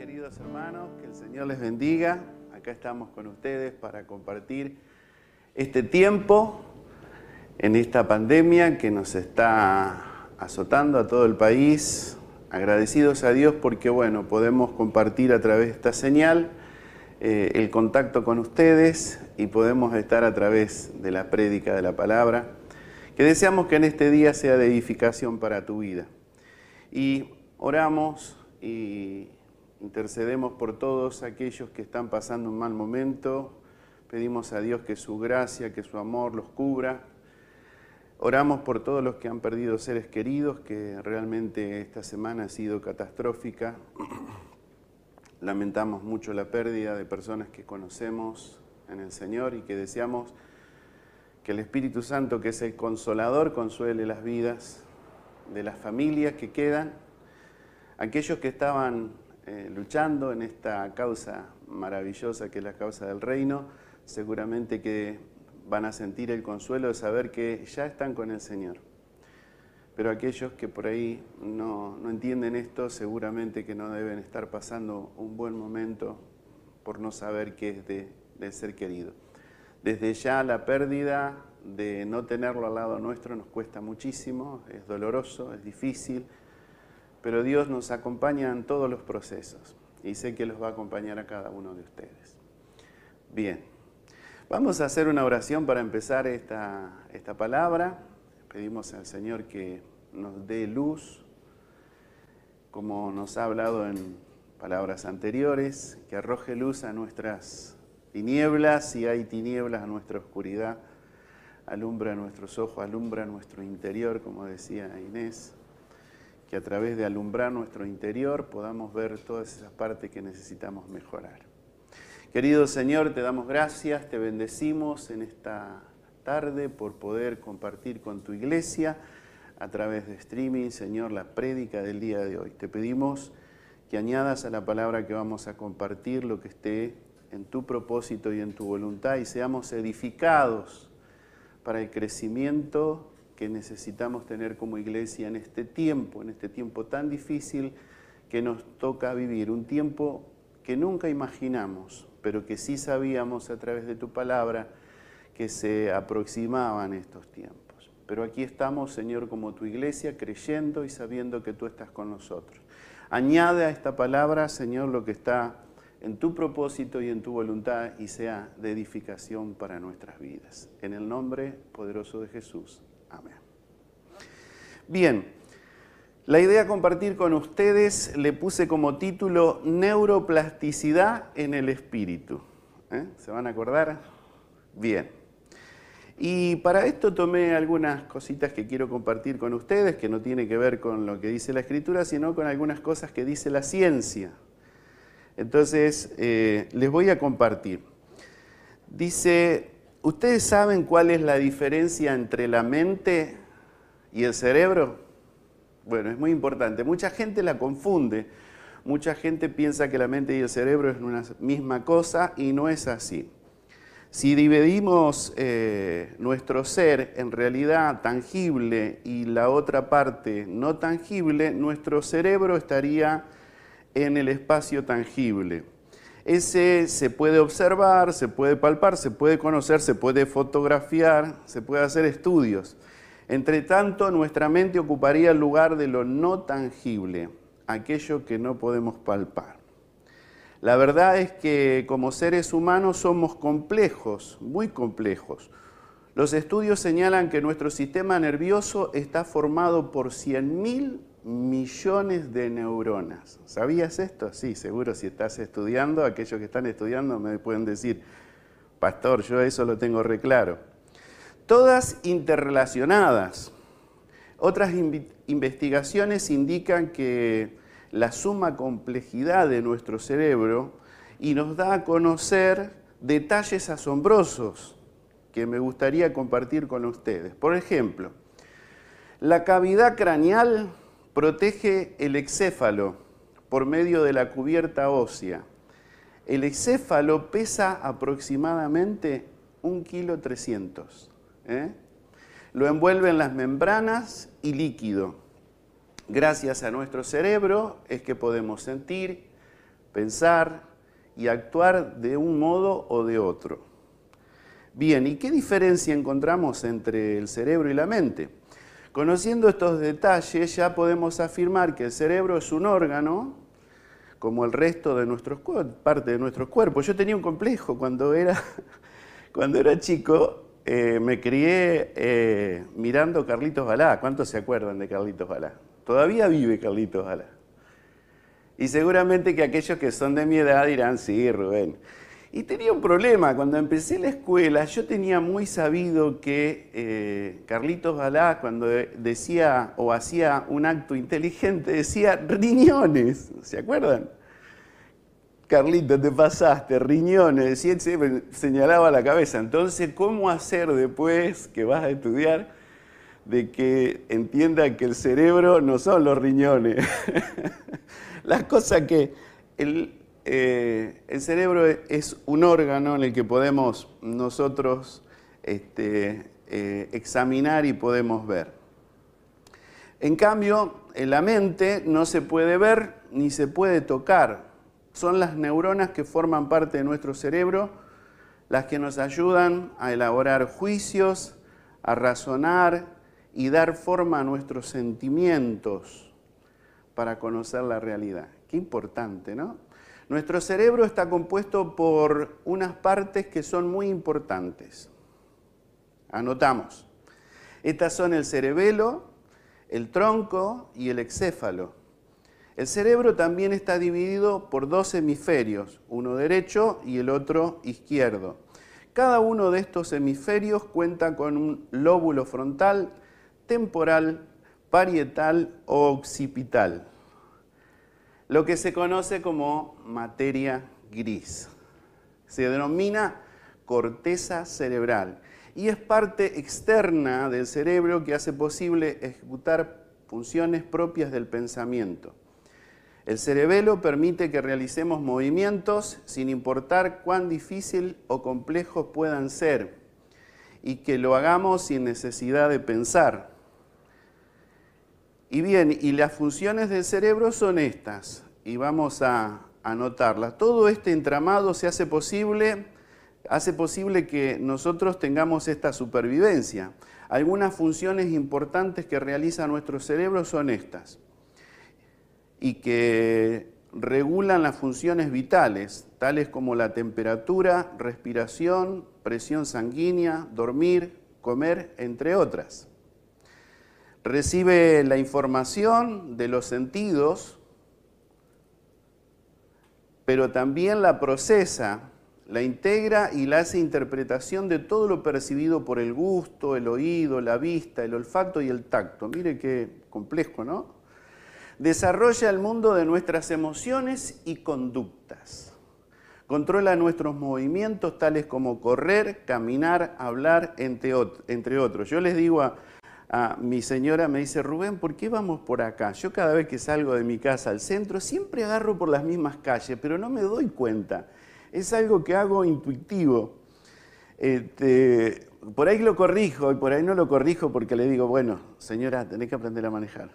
queridos hermanos, que el Señor les bendiga. Acá estamos con ustedes para compartir este tiempo en esta pandemia que nos está azotando a todo el país. Agradecidos a Dios porque, bueno, podemos compartir a través de esta señal eh, el contacto con ustedes y podemos estar a través de la prédica de la palabra, que deseamos que en este día sea de edificación para tu vida. Y oramos y intercedemos por todos aquellos que están pasando un mal momento. Pedimos a Dios que su gracia, que su amor los cubra. Oramos por todos los que han perdido seres queridos, que realmente esta semana ha sido catastrófica. Lamentamos mucho la pérdida de personas que conocemos en el Señor y que deseamos que el Espíritu Santo, que es el consolador, consuele las vidas de las familias que quedan, aquellos que estaban eh, luchando en esta causa maravillosa que es la causa del reino, seguramente que van a sentir el consuelo de saber que ya están con el Señor. Pero aquellos que por ahí no, entienden esto, seguramente que no deben estar pasando un buen momento por no saber qué es de ser querido. Desde ya la pérdida de no tenerlo al lado nuestro nos cuesta muchísimo, es doloroso, es difícil, pero Dios nos acompaña en todos los procesos y sé que los va a acompañar a cada uno de ustedes. Bien, vamos a hacer una oración para empezar esta, esta palabra. Pedimos al Señor que nos dé luz, como nos ha hablado en palabras anteriores, que arroje luz a nuestras tinieblas, si hay tinieblas a nuestra oscuridad, alumbra nuestros ojos, alumbra nuestro interior, como decía Inés que a través de alumbrar nuestro interior podamos ver todas esas partes que necesitamos mejorar. Querido Señor, te damos gracias, te bendecimos en esta tarde por poder compartir con tu iglesia a través de streaming, Señor, la prédica del día de hoy. Te pedimos que añadas a la palabra que vamos a compartir lo que esté en tu propósito y en tu voluntad y seamos edificados para el crecimiento que necesitamos tener como iglesia en este tiempo, en este tiempo tan difícil que nos toca vivir, un tiempo que nunca imaginamos, pero que sí sabíamos a través de tu palabra que se aproximaban estos tiempos. Pero aquí estamos, Señor, como tu iglesia, creyendo y sabiendo que tú estás con nosotros. Añade a esta palabra, Señor, lo que está en tu propósito y en tu voluntad y sea de edificación para nuestras vidas. En el nombre poderoso de Jesús. Bien, la idea compartir con ustedes le puse como título Neuroplasticidad en el espíritu. ¿Eh? ¿Se van a acordar? Bien. Y para esto tomé algunas cositas que quiero compartir con ustedes, que no tiene que ver con lo que dice la escritura, sino con algunas cosas que dice la ciencia. Entonces, eh, les voy a compartir. Dice, ¿Ustedes saben cuál es la diferencia entre la mente y el cerebro? Bueno, es muy importante. Mucha gente la confunde. Mucha gente piensa que la mente y el cerebro es una misma cosa y no es así. Si dividimos eh, nuestro ser en realidad tangible y la otra parte no tangible, nuestro cerebro estaría en el espacio tangible. Ese se puede observar, se puede palpar, se puede conocer, se puede fotografiar, se puede hacer estudios. Entre tanto, nuestra mente ocuparía el lugar de lo no tangible, aquello que no podemos palpar. La verdad es que como seres humanos somos complejos, muy complejos. Los estudios señalan que nuestro sistema nervioso está formado por 100.000 millones de neuronas. ¿Sabías esto? Sí, seguro si estás estudiando, aquellos que están estudiando me pueden decir, pastor, yo eso lo tengo reclaro. Todas interrelacionadas. Otras investigaciones indican que la suma complejidad de nuestro cerebro y nos da a conocer detalles asombrosos que me gustaría compartir con ustedes. Por ejemplo, la cavidad craneal protege el excéfalo por medio de la cubierta ósea. El excéfalo pesa aproximadamente un kilo 300. ¿eh? Lo envuelven las membranas y líquido. Gracias a nuestro cerebro es que podemos sentir, pensar y actuar de un modo o de otro. Bien, ¿y qué diferencia encontramos entre el cerebro y la mente? Conociendo estos detalles ya podemos afirmar que el cerebro es un órgano como el resto de nuestros parte de nuestros cuerpos. Yo tenía un complejo cuando era, cuando era chico, eh, me crié eh, mirando Carlitos Balá. ¿Cuántos se acuerdan de Carlitos Balá? Todavía vive Carlitos Balá. Y seguramente que aquellos que son de mi edad dirán, sí, Rubén. Y tenía un problema, cuando empecé la escuela yo tenía muy sabido que eh, Carlitos Balá cuando decía o hacía un acto inteligente decía riñones, ¿se acuerdan? Carlitos, te pasaste, riñones, decía, señalaba la cabeza. Entonces, ¿cómo hacer después que vas a estudiar de que entienda que el cerebro no son los riñones? Las cosas que el, eh, el cerebro es un órgano en el que podemos nosotros este, eh, examinar y podemos ver. En cambio, en la mente no se puede ver ni se puede tocar. Son las neuronas que forman parte de nuestro cerebro las que nos ayudan a elaborar juicios, a razonar y dar forma a nuestros sentimientos para conocer la realidad. Qué importante, ¿no? Nuestro cerebro está compuesto por unas partes que son muy importantes. Anotamos. Estas son el cerebelo, el tronco y el excéfalo. El cerebro también está dividido por dos hemisferios, uno derecho y el otro izquierdo. Cada uno de estos hemisferios cuenta con un lóbulo frontal, temporal, parietal o occipital lo que se conoce como materia gris. Se denomina corteza cerebral y es parte externa del cerebro que hace posible ejecutar funciones propias del pensamiento. El cerebelo permite que realicemos movimientos sin importar cuán difícil o complejos puedan ser y que lo hagamos sin necesidad de pensar. Y bien, y las funciones del cerebro son estas, y vamos a anotarlas. Todo este entramado se hace posible, hace posible que nosotros tengamos esta supervivencia. Algunas funciones importantes que realiza nuestro cerebro son estas, y que regulan las funciones vitales, tales como la temperatura, respiración, presión sanguínea, dormir, comer, entre otras recibe la información de los sentidos, pero también la procesa, la integra y la hace interpretación de todo lo percibido por el gusto, el oído, la vista, el olfato y el tacto. Mire qué complejo, ¿no? Desarrolla el mundo de nuestras emociones y conductas. Controla nuestros movimientos tales como correr, caminar, hablar, entre otros. Yo les digo a, mi señora me dice, Rubén, ¿por qué vamos por acá? Yo cada vez que salgo de mi casa al centro siempre agarro por las mismas calles, pero no me doy cuenta. Es algo que hago intuitivo. Este, por ahí lo corrijo y por ahí no lo corrijo porque le digo, bueno, señora, tenés que aprender a manejar.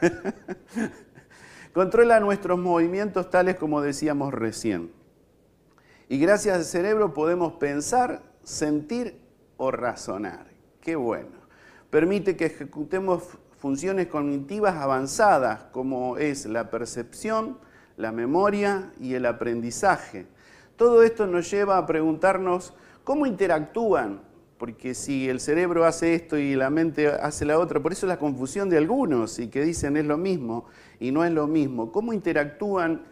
Controla nuestros movimientos tales como decíamos recién. Y gracias al cerebro podemos pensar, sentir o razonar. Qué bueno permite que ejecutemos funciones cognitivas avanzadas como es la percepción, la memoria y el aprendizaje. Todo esto nos lleva a preguntarnos cómo interactúan, porque si el cerebro hace esto y la mente hace la otra, por eso la confusión de algunos y que dicen es lo mismo y no es lo mismo, cómo interactúan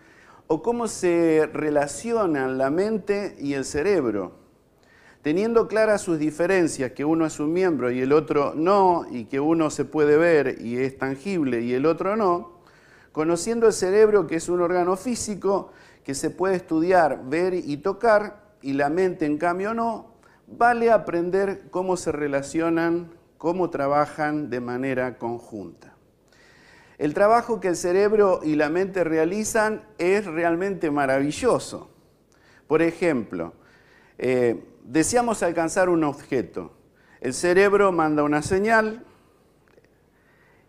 o cómo se relacionan la mente y el cerebro teniendo claras sus diferencias, que uno es un miembro y el otro no, y que uno se puede ver y es tangible y el otro no, conociendo el cerebro que es un órgano físico que se puede estudiar, ver y tocar, y la mente en cambio no, vale aprender cómo se relacionan, cómo trabajan de manera conjunta. El trabajo que el cerebro y la mente realizan es realmente maravilloso. Por ejemplo, eh, deseamos alcanzar un objeto. El cerebro manda una señal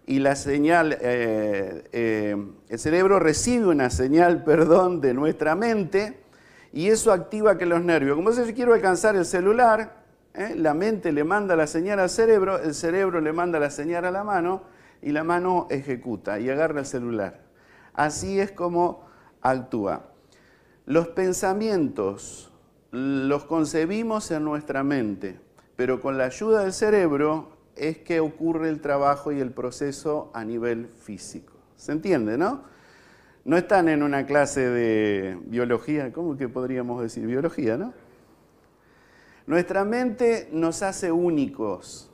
y la señal, eh, eh, el cerebro recibe una señal, perdón, de nuestra mente y eso activa que los nervios, como si yo quiero alcanzar el celular, ¿eh? la mente le manda la señal al cerebro, el cerebro le manda la señal a la mano y la mano ejecuta y agarra el celular. Así es como actúa. Los pensamientos los concebimos en nuestra mente, pero con la ayuda del cerebro es que ocurre el trabajo y el proceso a nivel físico. ¿Se entiende, no? No están en una clase de biología, ¿cómo que podríamos decir? Biología, ¿no? Nuestra mente nos hace únicos.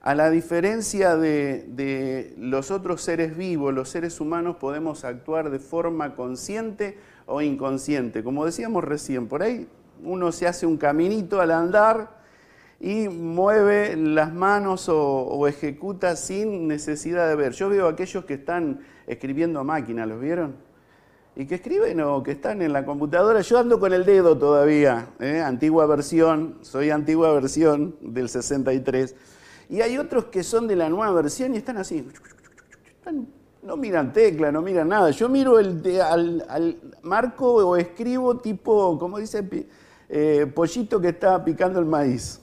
A la diferencia de, de, los otros seres vivos, los seres humanos podemos actuar de forma consciente o inconsciente. Como decíamos recién, por ahí uno se hace un caminito al andar y mueve las manos o, ejecuta sin necesidad de ver. Yo veo aquellos que están escribiendo a máquina, ¿los vieron? Y que escriben o que están en la computadora. Yo ando con el dedo todavía, ¿eh? antigua versión, soy antigua versión del 63. Y hay otros que son de la nueva versión y están así. no miran tecla, no miran nada. Yo miro el al, marco o escribo tipo, ¿cómo dice? Eh, pollito que está picando el maíz.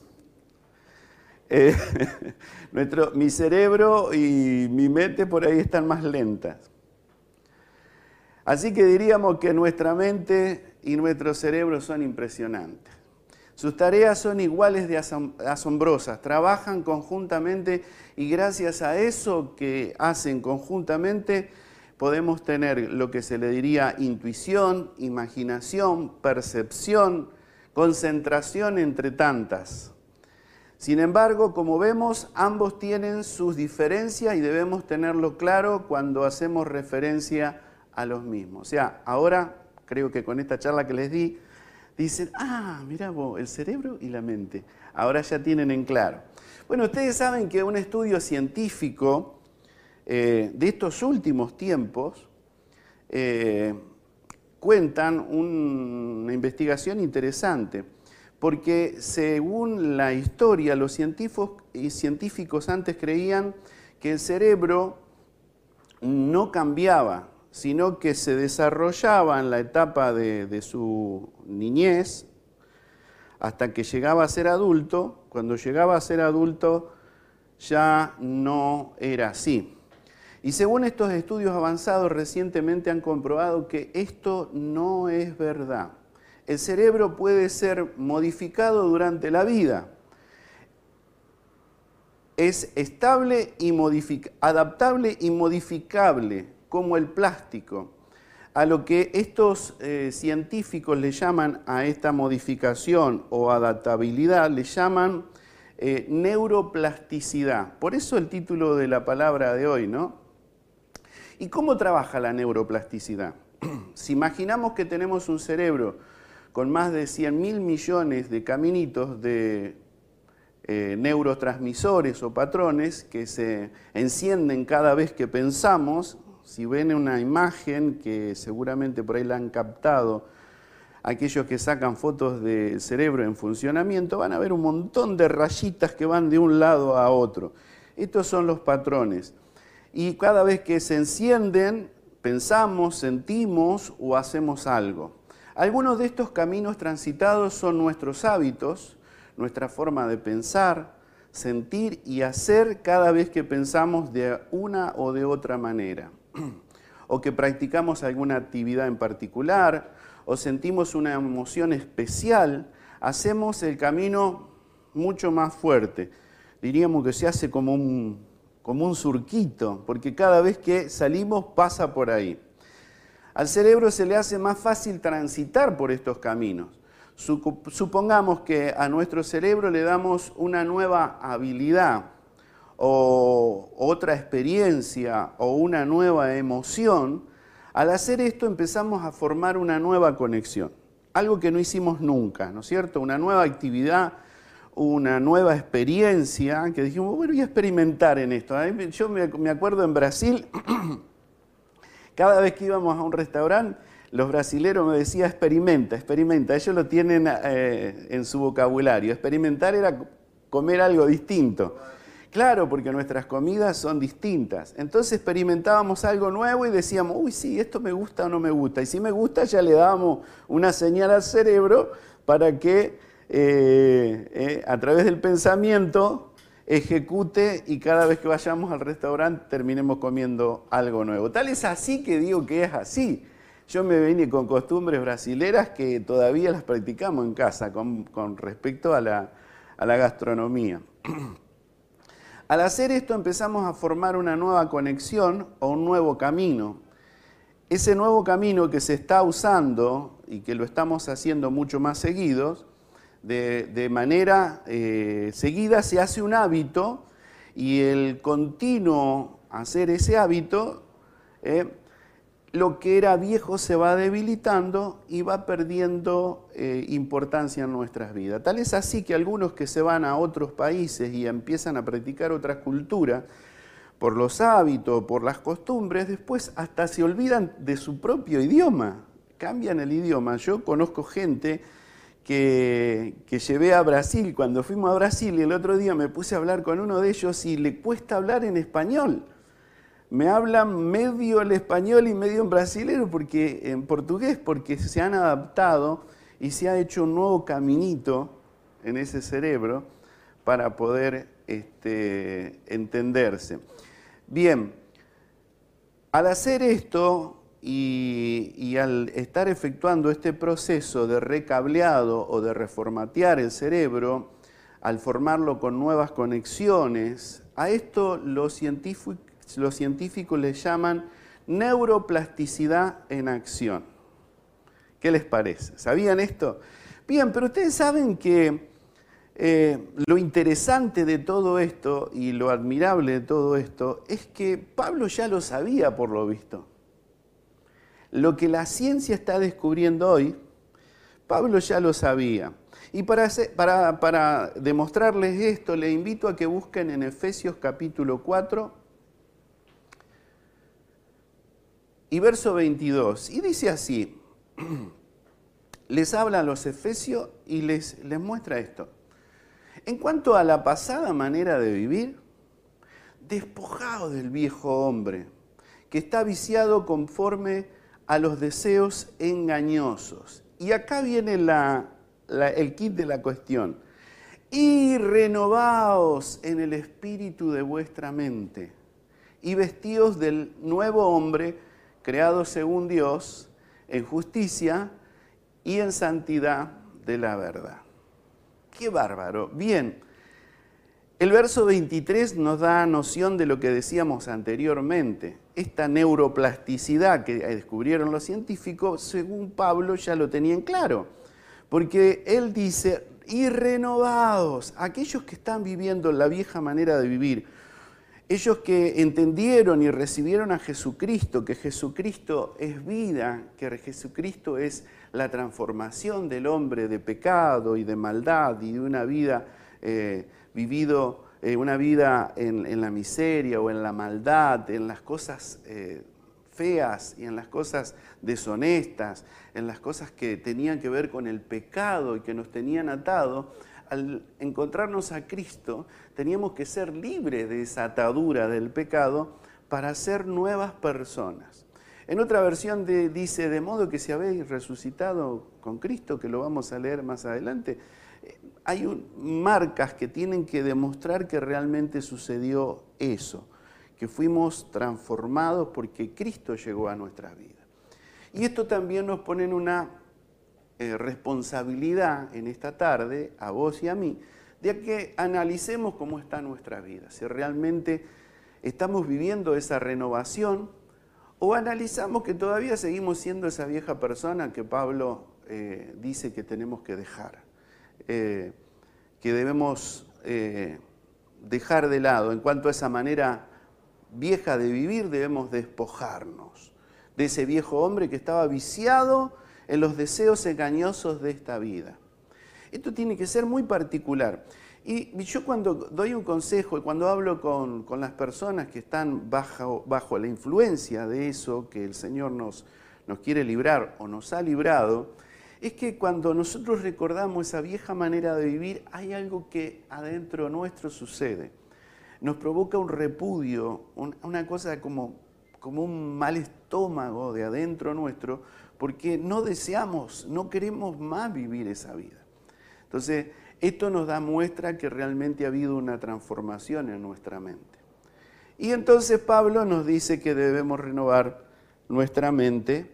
Eh, nuestro, mi cerebro y mi mente por ahí están más lentas. Así que diríamos que nuestra mente y nuestro cerebro son impresionantes. Sus tareas son iguales de asombrosas, trabajan conjuntamente y gracias a eso que hacen conjuntamente podemos tener lo que se le diría intuición, imaginación, percepción, concentración entre tantas. Sin embargo, como vemos, ambos tienen sus diferencias y debemos tenerlo claro cuando hacemos referencia a los mismos. O sea, ahora creo que con esta charla que les di, dicen, ah, mira vos, el cerebro y la mente. Ahora ya tienen en claro. Bueno, ustedes saben que un estudio científico eh, de estos últimos tiempos eh, cuentan una investigación interesante porque según la historia, los científicos, antes creían que el cerebro no cambiaba, sino que se desarrollaba en la etapa de, de, su niñez hasta que llegaba a ser adulto. Cuando llegaba a ser adulto ya no era así. Y según estos estudios avanzados recientemente han comprobado que esto no es verdad el cerebro puede ser modificado durante la vida. Es estable y adaptable y modificable como el plástico. A lo que estos eh, científicos le llaman a esta modificación o adaptabilidad, le llaman eh, neuroplasticidad. Por eso el título de la palabra de hoy, ¿no? ¿Y cómo trabaja la neuroplasticidad? si imaginamos que tenemos un cerebro con más de 100 mil millones de caminitos de eh, neurotransmisores o patrones que se encienden cada vez que pensamos. Si ven una imagen que seguramente por ahí la han captado, aquellos que sacan fotos del cerebro en funcionamiento, van a ver un montón de rayitas que van de un lado a otro. Estos son los patrones. Y cada vez que se encienden, pensamos, sentimos o hacemos algo. Algunos de estos caminos transitados son nuestros hábitos, nuestra forma de pensar, sentir y hacer cada vez que pensamos de una o de otra manera, o que practicamos alguna actividad en particular, o sentimos una emoción especial, hacemos el camino mucho más fuerte. Diríamos que se hace como un, como un surquito, porque cada vez que salimos pasa por ahí. Al cerebro se le hace más fácil transitar por estos caminos. Supongamos que a nuestro cerebro le damos una nueva habilidad o otra experiencia o una nueva emoción, al hacer esto empezamos a formar una nueva conexión, algo que no hicimos nunca, ¿no es cierto? Una nueva actividad, una nueva experiencia que dijimos, bueno, voy a experimentar en esto. Yo me acuerdo en Brasil, cada vez que íbamos a un restaurante, los brasileros me decían experimenta, experimenta. Ellos lo tienen eh, en su vocabulario. Experimentar era comer algo distinto. Claro, porque nuestras comidas son distintas. Entonces experimentábamos algo nuevo y decíamos, uy, sí, esto me gusta o no me gusta. Y si me gusta, ya le dábamos una señal al cerebro para que eh, eh, a través del pensamiento ejecute y cada vez que vayamos al restaurante terminemos comiendo algo nuevo. Tal es así que digo que es así. Yo me vine con costumbres brasileras que todavía las practicamos en casa con, respecto a la, a la gastronomía. Al hacer esto empezamos a formar una nueva conexión o un nuevo camino. Ese nuevo camino que se está usando y que lo estamos haciendo mucho más seguidos, de, manera eh, seguida se hace un hábito y el continuo hacer ese hábito eh, lo que era viejo se va debilitando y va perdiendo eh, importancia en nuestras vidas. Tal es así que algunos que se van a otros países y empiezan a practicar otra cultura, por los hábitos, por las costumbres, después hasta se olvidan de su propio idioma, cambian el idioma. Yo conozco gente que, llevé a Brasil, cuando fuimos a Brasil y el otro día me puse a hablar con uno de ellos y le cuesta hablar en español me hablan medio el español y medio en brasileño porque, en portugués, porque se han adaptado y se ha hecho un nuevo caminito en ese cerebro para poder este, entenderse. Bien, al hacer esto y, al estar efectuando este proceso de recableado o de reformatear el cerebro, al formarlo con nuevas conexiones, a esto los científicos los científicos le llaman neuroplasticidad en acción. ¿Qué les parece? ¿Sabían esto? Bien, pero ustedes saben que eh, lo interesante de todo esto y lo admirable de todo esto es que Pablo ya lo sabía por lo visto. Lo que la ciencia está descubriendo hoy, Pablo ya lo sabía. Y para, demostrarles esto, le invito a que busquen en Efesios capítulo 4, y verso 22. Y dice así, les habla a los efesios y les muestra esto. En cuanto a la pasada manera de vivir, despojado del viejo hombre, que está viciado conforme a los deseos engañosos. Y acá viene el kit de la cuestión. Y renovaos en el espíritu de vuestra mente y vestidos del nuevo hombre creado según Dios, en justicia y en santidad de la verdad. Qué bárbaro. Bien, el verso 23 nos da noción de lo que decíamos anteriormente. Esta neuroplasticidad que descubrieron los científicos, según Pablo ya lo tenían claro. Porque él dice, y renovados, aquellos que están viviendo la vieja manera de vivir, ellos que entendieron y recibieron a Jesucristo, que Jesucristo es vida, que Jesucristo es la transformación del hombre de pecado y de maldad y de una vida eh, vivido, eh, una vida en, la miseria o en la maldad, en las cosas eh, feas y en las cosas deshonestas, en las cosas que tenían que ver con el pecado y que nos tenían atado, al encontrarnos a Cristo, teníamos que ser libres de esa atadura del pecado para ser nuevas personas. En otra versión dice, de modo que si habéis resucitado con Cristo, que lo vamos a leer más adelante, hay marcas que tienen que demostrar que realmente sucedió eso, que fuimos transformados porque Cristo llegó a nuestra vida. Y esto también nos pone en una eh, responsabilidad en esta tarde, a vos y a mí, de que analicemos cómo está nuestra vida, si realmente estamos viviendo esa renovación o analizamos que todavía seguimos siendo esa vieja persona que Pablo eh, dice que tenemos que dejar, eh, que debemos dejar de lado. En cuanto a esa manera vieja de vivir, debemos despojarnos de ese viejo hombre que estaba viciado en los deseos engañosos de esta vida. Esto tiene que ser muy particular. Y yo cuando doy un consejo y cuando hablo con, las personas que están bajo, bajo, la influencia de eso que el Señor nos, nos quiere librar o nos ha librado, es que cuando nosotros recordamos esa vieja manera de vivir, hay algo que adentro nuestro sucede. nos provoca un repudio, una cosa como, como un mal estómago de adentro nuestro, porque no deseamos, no queremos más vivir esa vida. Entonces, esto nos da muestra que realmente ha habido una transformación en nuestra mente. Y entonces Pablo nos dice que debemos renovar nuestra mente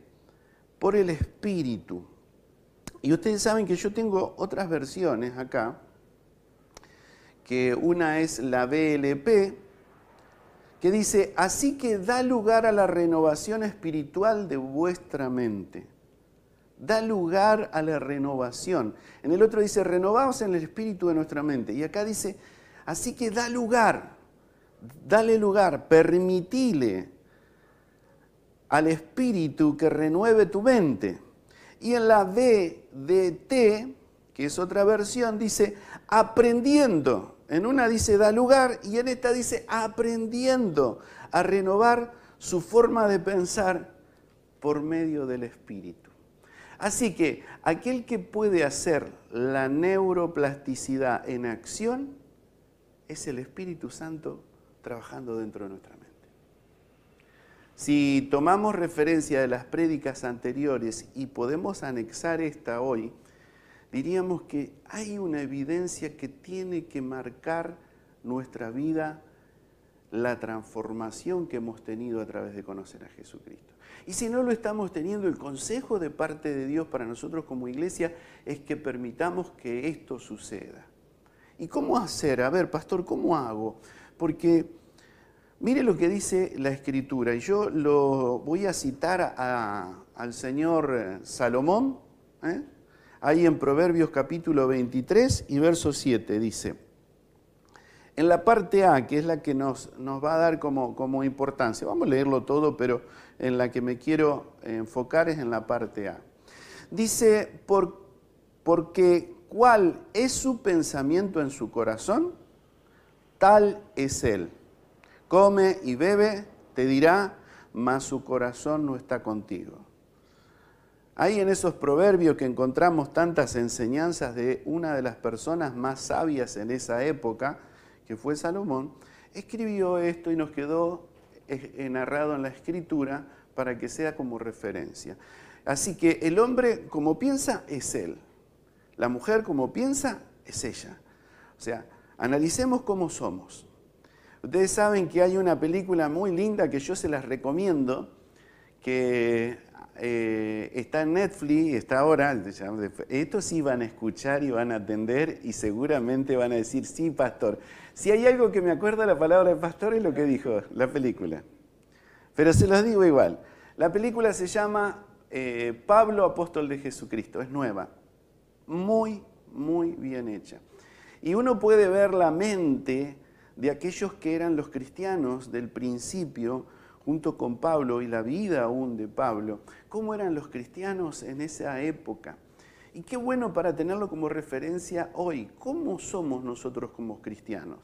por el Espíritu. Y ustedes saben que yo tengo otras versiones acá, que una es la BLP, que dice, así que da lugar a la renovación espiritual de vuestra mente. Da lugar a la renovación. En el otro dice, renovaos en el espíritu de nuestra mente. Y acá dice, así que da lugar, dale lugar, permitile al espíritu que renueve tu mente. Y en la BDT, que es otra versión, dice aprendiendo. En una dice da lugar y en esta dice aprendiendo a renovar su forma de pensar por medio del espíritu. Así que aquel que puede hacer la neuroplasticidad en acción es el Espíritu Santo trabajando dentro de nuestra. Si tomamos referencia de las prédicas anteriores y podemos anexar esta hoy, diríamos que hay una evidencia que tiene que marcar nuestra vida, la transformación que hemos tenido a través de conocer a Jesucristo. Y si no lo estamos teniendo, el consejo de parte de Dios para nosotros como iglesia es que permitamos que esto suceda. ¿Y cómo hacer? A ver, pastor, ¿cómo hago? Porque mire lo que dice la escritura, y yo lo voy a citar al señor Salomón, ¿eh? ahí en Proverbios capítulo 23 y verso 7 dice, en la parte A, que es la que nos, nos va a dar como, como importancia, vamos a leerlo todo, pero en la que me quiero enfocar es en la parte A. Dice, Por, porque cuál es su pensamiento en su corazón, tal es él. Come y bebe, te dirá, mas su corazón no está contigo. Hay en esos proverbios que encontramos tantas enseñanzas de una de las personas más sabias en esa época, que fue Salomón, escribió esto y nos quedó eh, narrado en la escritura para que sea como referencia. Así que el hombre como piensa es él, la mujer como piensa es ella. O sea, analicemos cómo somos. Ustedes saben que hay una película muy linda que yo se las recomiendo, que eh, está en Netflix, está ahora, estos sí van a escuchar y van a atender y seguramente van a decir, sí, pastor. Si hay algo que me acuerda la palabra de pastor es lo que dijo la película. Pero se los digo igual. La película se llama eh, Pablo, apóstol de Jesucristo, es nueva. Muy, muy bien hecha. Y uno puede ver la mente de aquellos que eran los cristianos del principio, junto con Pablo y la vida aún de Pablo, cómo eran los cristianos en esa época. Y qué bueno para tenerlo como referencia hoy, cómo somos nosotros como cristianos.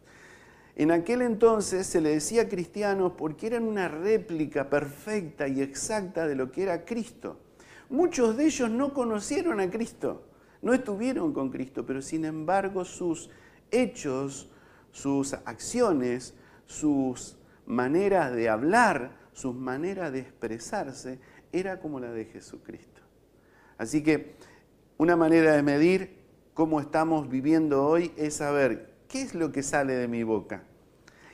En aquel entonces se le decía cristianos porque eran una réplica perfecta y exacta de lo que era Cristo. Muchos de ellos no conocieron a Cristo, no estuvieron con Cristo, pero sin embargo sus hechos, sus acciones, sus manera de hablar, su manera de expresarse, era como la de Jesucristo. Así que una manera de medir cómo estamos viviendo hoy es saber qué es lo que sale de mi boca,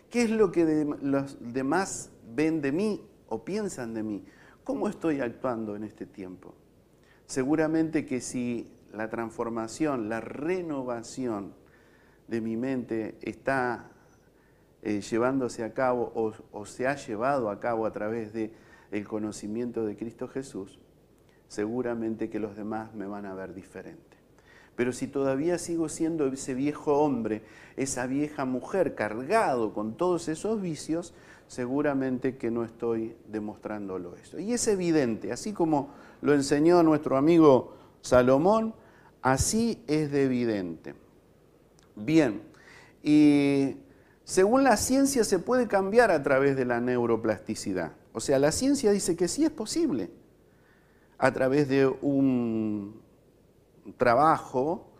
qué es lo que los demás ven de mí o piensan de mí, cómo estoy actuando en este tiempo. Seguramente que si la transformación, la renovación de mi mente está eh, llevándose a cabo o, se ha llevado a cabo a través del el conocimiento de Cristo Jesús, seguramente que los demás me van a ver diferente. Pero si todavía sigo siendo ese viejo hombre, esa vieja mujer cargado con todos esos vicios, seguramente que no estoy demostrándolo eso. Y es evidente, así como lo enseñó nuestro amigo Salomón, así es de evidente. Bien, y según la ciencia se puede cambiar a través de la neuroplasticidad. O sea, la ciencia dice que sí es posible a través de un trabajo,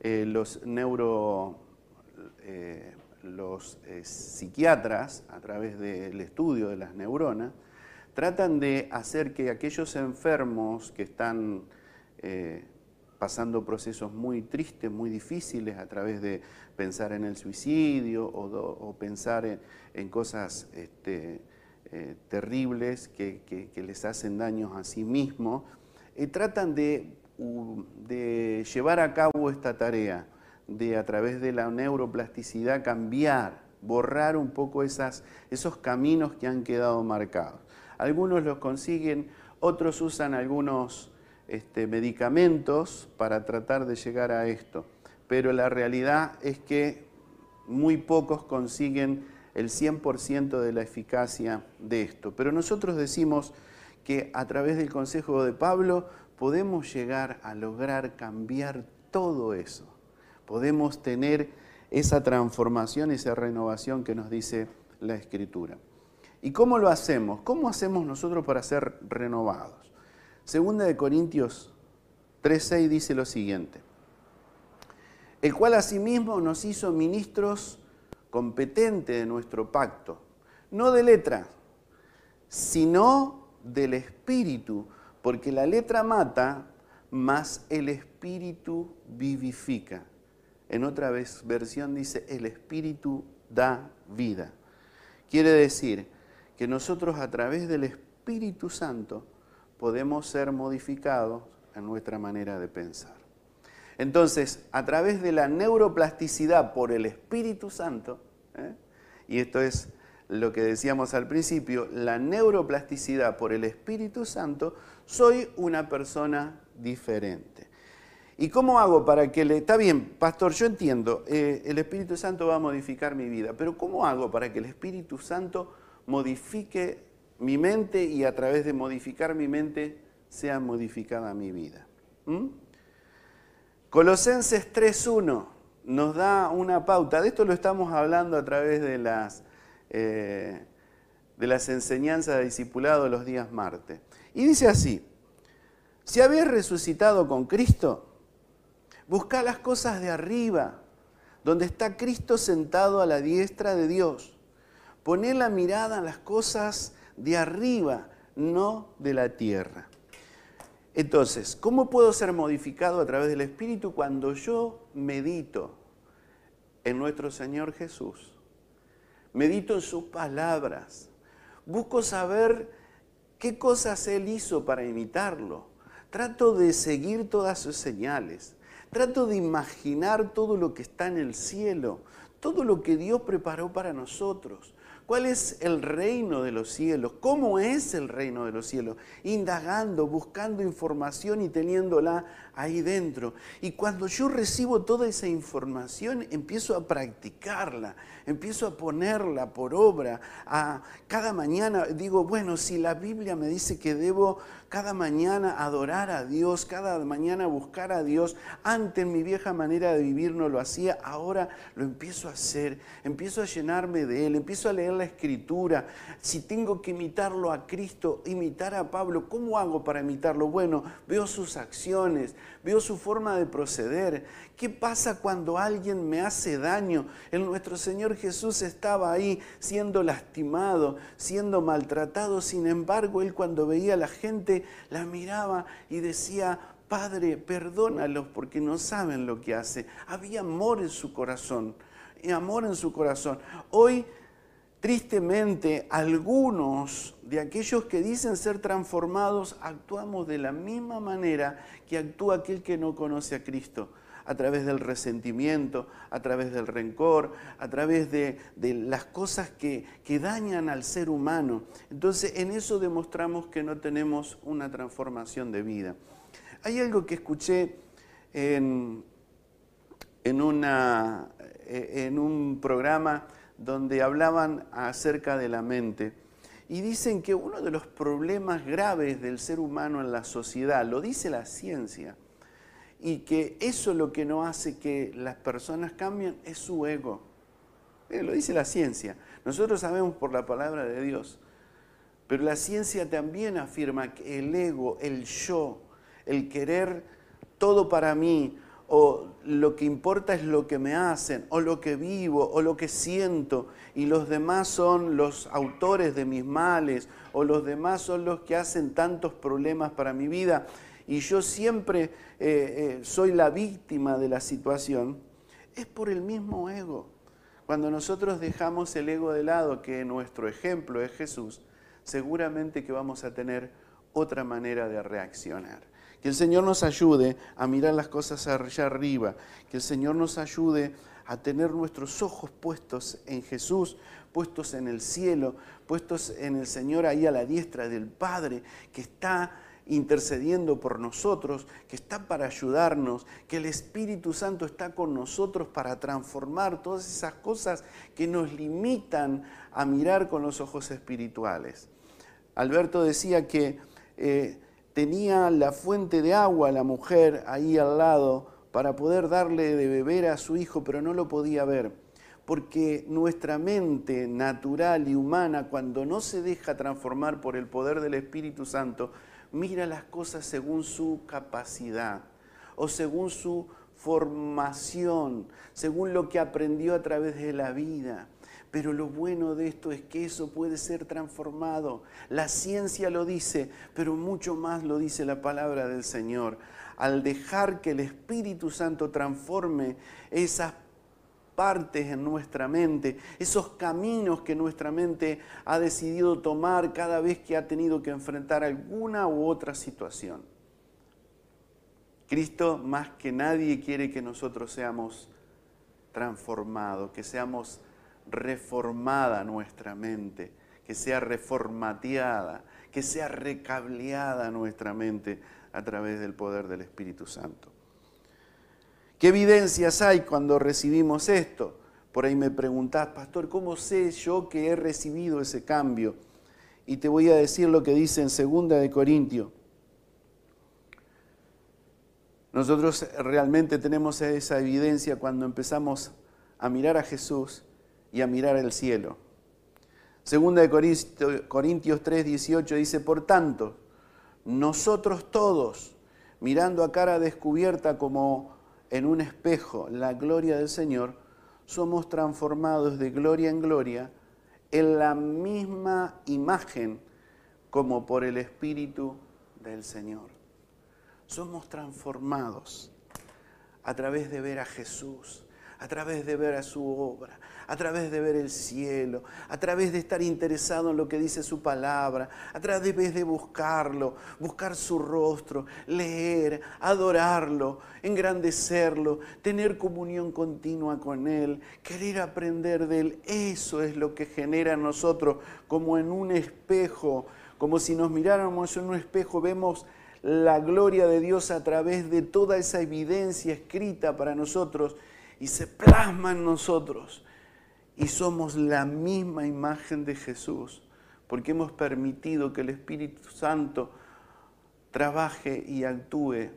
eh, los neuro, eh, los eh, psiquiatras, a través del estudio de las neuronas, tratan de hacer que aquellos enfermos que están pasando procesos muy tristes, muy difíciles, a través de pensar en el suicidio o, pensar en, cosas este, eh, terribles que, les hacen daños a sí mismos, tratan de, llevar a cabo esta tarea de a través de la neuroplasticidad cambiar, borrar un poco esos caminos que han quedado marcados. Algunos los consiguen, otros usan algunos este, medicamentos para tratar de llegar a esto, pero la realidad es que muy pocos consiguen el 100% de la eficacia de esto. Pero nosotros decimos que a través del consejo de Pablo podemos llegar a lograr cambiar todo eso podemos tener esa transformación, esa renovación que nos dice la Escritura. ¿Y cómo lo hacemos? ¿Cómo hacemos nosotros para ser renovados? Segunda de Corintios 3.6 dice lo siguiente, el cual asimismo nos hizo ministros competentes de nuestro pacto, no de letra, sino del Espíritu, porque la letra mata, mas el Espíritu vivifica. En otra vez, versión dice, el Espíritu da vida. Quiere decir que nosotros a través del Espíritu Santo podemos ser modificados en nuestra manera de pensar. Entonces, a través de la neuroplasticidad por el Espíritu Santo, ¿eh? y esto es lo que decíamos al principio, la neuroplasticidad por el Espíritu Santo, soy una persona diferente. ¿Y cómo hago para que le... Está bien, pastor, yo entiendo, eh, el Espíritu Santo va a modificar mi vida, pero ¿cómo hago para que el Espíritu Santo modifique mi mente y a través de modificar mi mente sea modificada mi vida? ¿Mm? Colosenses 3.1 nos da una pauta, de esto lo estamos hablando a través de las, eh, de las enseñanzas de discipulado los días martes. Y dice así, si habéis resucitado con Cristo, Busca las cosas de arriba, donde está Cristo sentado a la diestra de Dios. Poné la mirada en las cosas de arriba, no de la tierra. Entonces, ¿cómo puedo ser modificado a través del Espíritu cuando yo medito en nuestro Señor Jesús? Medito en sus palabras. Busco saber qué cosas Él hizo para imitarlo. Trato de seguir todas sus señales. Trato de imaginar todo lo que está en el cielo, todo lo que Dios preparó para nosotros. ¿Cuál es el reino de los cielos? ¿Cómo es el reino de los cielos? Indagando, buscando información y teniéndola ahí dentro. Y cuando yo recibo toda esa información, empiezo a practicarla, empiezo a ponerla por obra. A, cada mañana digo, bueno, si la Biblia me dice que debo cada mañana adorar a Dios, cada mañana buscar a Dios. Antes mi vieja manera de vivir no lo hacía, ahora lo empiezo a hacer, empiezo a llenarme de Él, empiezo a leer la escritura. Si tengo que imitarlo a Cristo, imitar a Pablo, ¿cómo hago para imitarlo? Bueno, veo sus acciones, veo su forma de proceder. ¿Qué pasa cuando alguien me hace daño? El nuestro Señor Jesús estaba ahí siendo lastimado, siendo maltratado. Sin embargo, Él cuando veía a la gente, la miraba y decía, Padre, perdónalos porque no saben lo que hace. Había amor en su corazón, y amor en su corazón. Hoy Tristemente, algunos de aquellos que dicen ser transformados actuamos de la misma manera que actúa aquel que no conoce a Cristo, a través del resentimiento, a través del rencor, a través de, las cosas que, que dañan al ser humano. Entonces, en eso demostramos que no tenemos una transformación de vida. Hay algo que escuché en, en, en un programa donde hablaban acerca de la mente. Y dicen que uno de los problemas graves del ser humano en la sociedad, lo dice la ciencia, y que eso lo que no hace que las personas cambien es su ego. Eh, lo dice la ciencia. Nosotros sabemos por la palabra de Dios, pero la ciencia también afirma que el ego, el yo, el querer todo para mí, o lo que importa es lo que me hacen, o lo que vivo, o lo que siento, y los demás son los autores de mis males, o los demás son los que hacen tantos problemas para mi vida, y yo siempre eh, eh, soy la víctima de la situación, es por el mismo ego. Cuando nosotros dejamos el ego de lado, que nuestro ejemplo es Jesús, seguramente que vamos a tener otra manera de reaccionar. Que el Señor nos ayude a mirar las cosas allá arriba, que el Señor nos ayude a tener nuestros ojos puestos en Jesús, puestos en el cielo, puestos en el Señor ahí a la diestra del Padre, que está intercediendo por nosotros, que está para ayudarnos, que el Espíritu Santo está con nosotros para transformar todas esas cosas que nos limitan a mirar con los ojos espirituales. Alberto decía que eh, tenía la fuente de agua la mujer ahí al lado para poder darle de beber a su hijo, pero no lo podía ver, porque nuestra mente natural y humana, cuando no se deja transformar por el poder del Espíritu Santo, mira las cosas según su capacidad o según su formación, según lo que aprendió a través de la vida. Pero lo bueno de esto es que eso puede ser transformado. La ciencia lo dice, pero mucho más lo dice la palabra del Señor. Al dejar que el Espíritu Santo transforme esas partes en nuestra mente, esos caminos que nuestra mente ha decidido tomar cada vez que ha tenido que enfrentar alguna u otra situación. Cristo más que nadie quiere que nosotros seamos transformados, que seamos reformada nuestra mente, que sea reformateada, que sea recableada nuestra mente a través del poder del Espíritu Santo. ¿Qué evidencias hay cuando recibimos esto? Por ahí me preguntás, pastor, ¿cómo sé yo que he recibido ese cambio? Y te voy a decir lo que dice en 2 de Corintio. Nosotros realmente tenemos esa evidencia cuando empezamos a mirar a Jesús y a mirar el cielo. Segunda de Corintios 3, 18 dice, por tanto, nosotros todos, mirando a cara descubierta como en un espejo la gloria del Señor, somos transformados de gloria en gloria en la misma imagen como por el Espíritu del Señor. Somos transformados a través de ver a Jesús, a través de ver a su obra, a través de ver el cielo, a través de estar interesado en lo que dice su palabra, a través de buscarlo, buscar su rostro, leer, adorarlo, engrandecerlo, tener comunión continua con Él, querer aprender de Él. Eso es lo que genera en nosotros como en un espejo, como si nos miráramos en un espejo, vemos la gloria de Dios a través de toda esa evidencia escrita para nosotros y se plasma en nosotros y somos la misma imagen de Jesús, porque hemos permitido que el Espíritu Santo trabaje y actúe,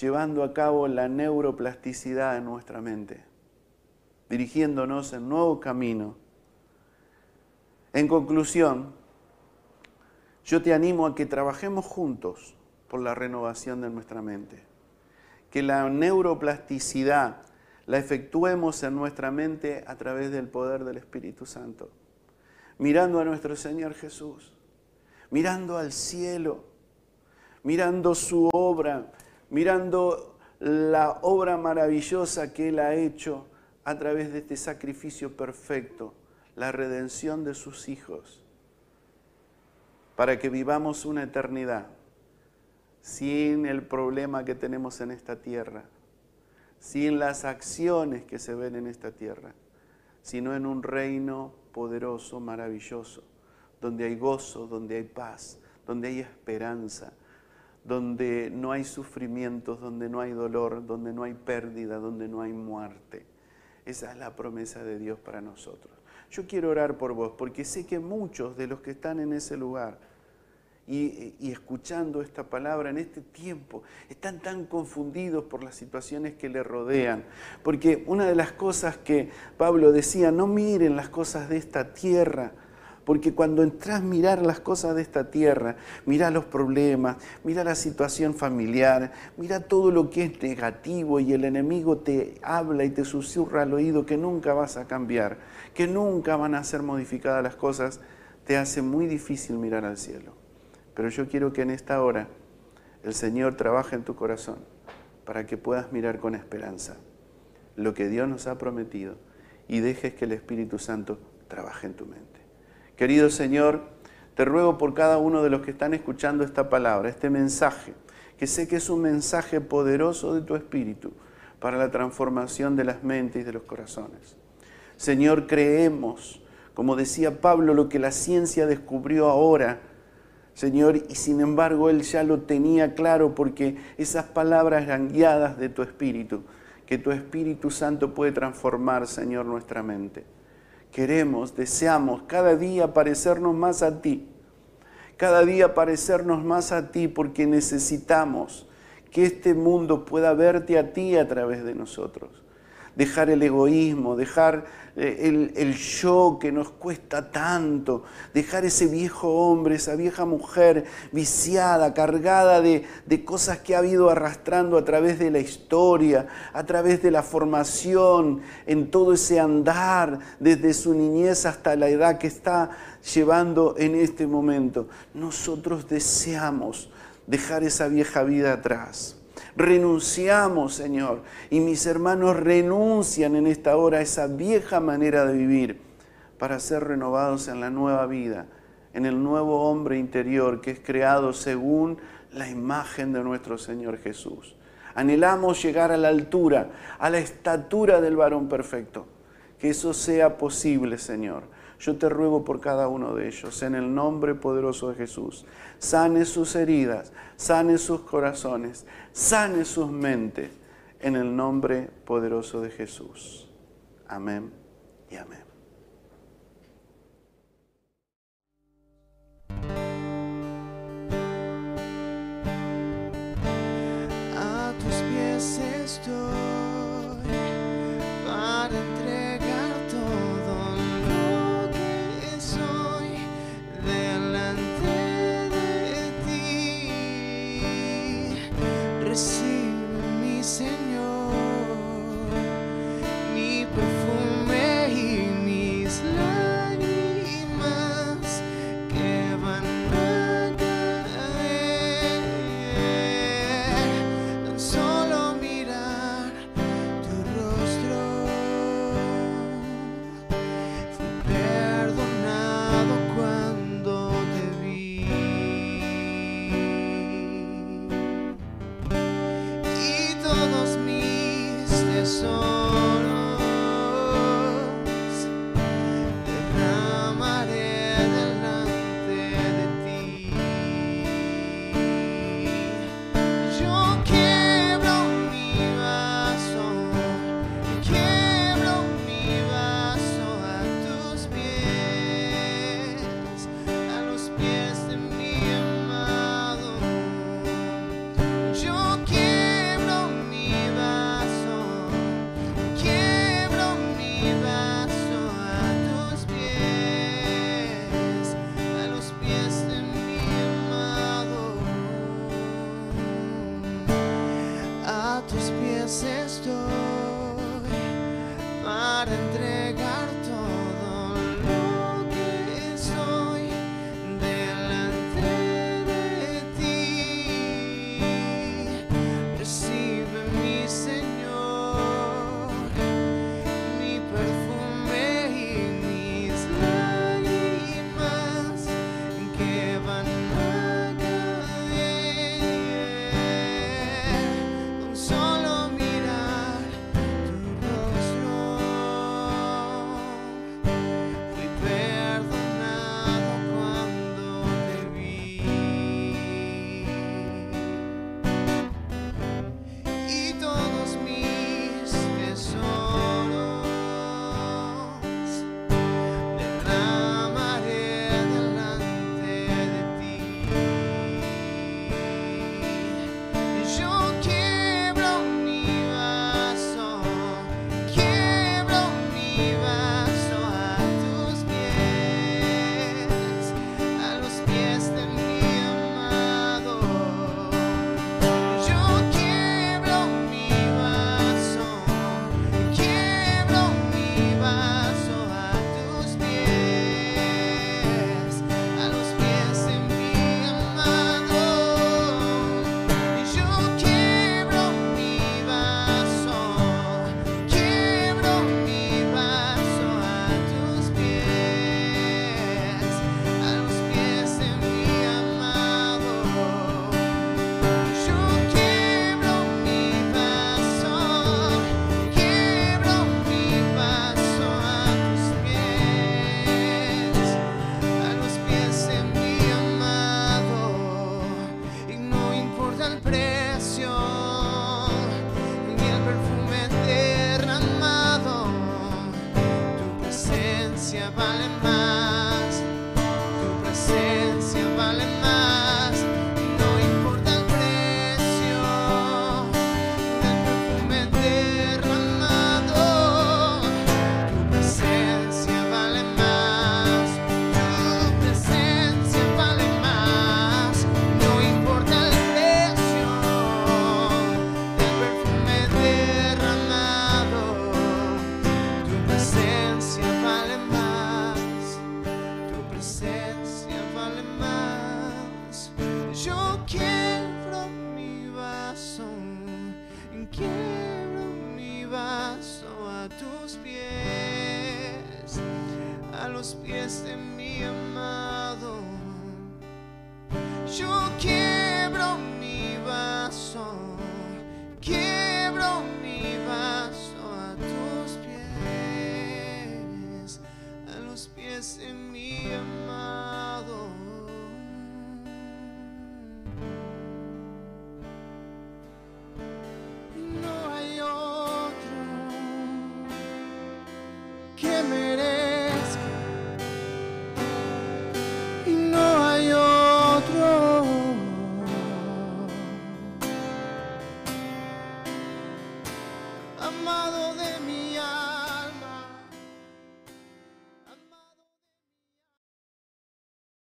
llevando a cabo la neuroplasticidad en nuestra mente, dirigiéndonos en nuevo camino. En conclusión, yo te animo a que trabajemos juntos por la renovación de nuestra mente, que la neuroplasticidad la efectuemos en nuestra mente a través del poder del Espíritu Santo, mirando a nuestro Señor Jesús, mirando al cielo, mirando su obra, mirando la obra maravillosa que Él ha hecho a través de este sacrificio perfecto, la redención de sus hijos, para que vivamos una eternidad sin el problema que tenemos en esta tierra sin las acciones que se ven en esta tierra, sino en un reino poderoso, maravilloso, donde hay gozo, donde hay paz, donde hay esperanza, donde no hay sufrimientos, donde no hay dolor, donde no hay pérdida, donde no hay muerte. Esa es la promesa de Dios para nosotros. Yo quiero orar por vos porque sé que muchos de los que están en ese lugar, y, escuchando esta palabra en este tiempo están tan confundidos por las situaciones que le rodean. Porque una de las cosas que Pablo decía, no miren las cosas de esta tierra, Porque cuando entras a mirar las cosas de esta tierra, mira los problemas, mira la situación familiar, mira todo lo que es negativo y el enemigo te habla y te susurra al oído que nunca vas a cambiar, que nunca van a ser modificadas las cosas, te hace muy difícil mirar al cielo. Pero yo quiero que en esta hora el Señor trabaje en tu corazón para que puedas mirar con esperanza lo que Dios nos ha prometido y dejes que el Espíritu Santo trabaje en tu mente. Querido Señor, te ruego por cada uno de los que están escuchando esta palabra, este mensaje, que sé que es un mensaje poderoso de tu Espíritu para la transformación de las mentes y de los corazones. Señor, creemos, como decía Pablo, lo que la ciencia descubrió ahora, Señor, y sin embargo Él ya lo tenía claro porque esas palabras eran guiadas de tu Espíritu, que tu Espíritu Santo puede transformar, Señor, nuestra mente queremos, deseamos cada día parecernos más a ti. Cada día parecernos más a ti porque necesitamos que este mundo pueda verte a ti a través de nosotros dejar el egoísmo, dejar eh, el, yo que nos cuesta tanto, dejar ese viejo hombre, esa vieja mujer viciada, cargada de, de cosas que ha ido arrastrando a través de la historia, a través de la formación, en todo ese andar, desde su niñez hasta la edad que está llevando en este momento. Nosotros deseamos dejar esa vieja vida atrás renunciamos, Señor. Y mis hermanos renuncian en esta hora a esa vieja manera de vivir para ser renovados en la nueva vida, en el nuevo hombre interior que es creado según la imagen de nuestro Señor Jesús. Anhelamos llegar a la altura, a la estatura del varón perfecto. Que eso sea posible, Señor. Yo te ruego por cada uno de ellos, en el nombre poderoso de Jesús. Sane sus heridas, sane sus corazones, sane sus mentes, en el nombre poderoso de Jesús. Amén y amén. A tus pies estoy.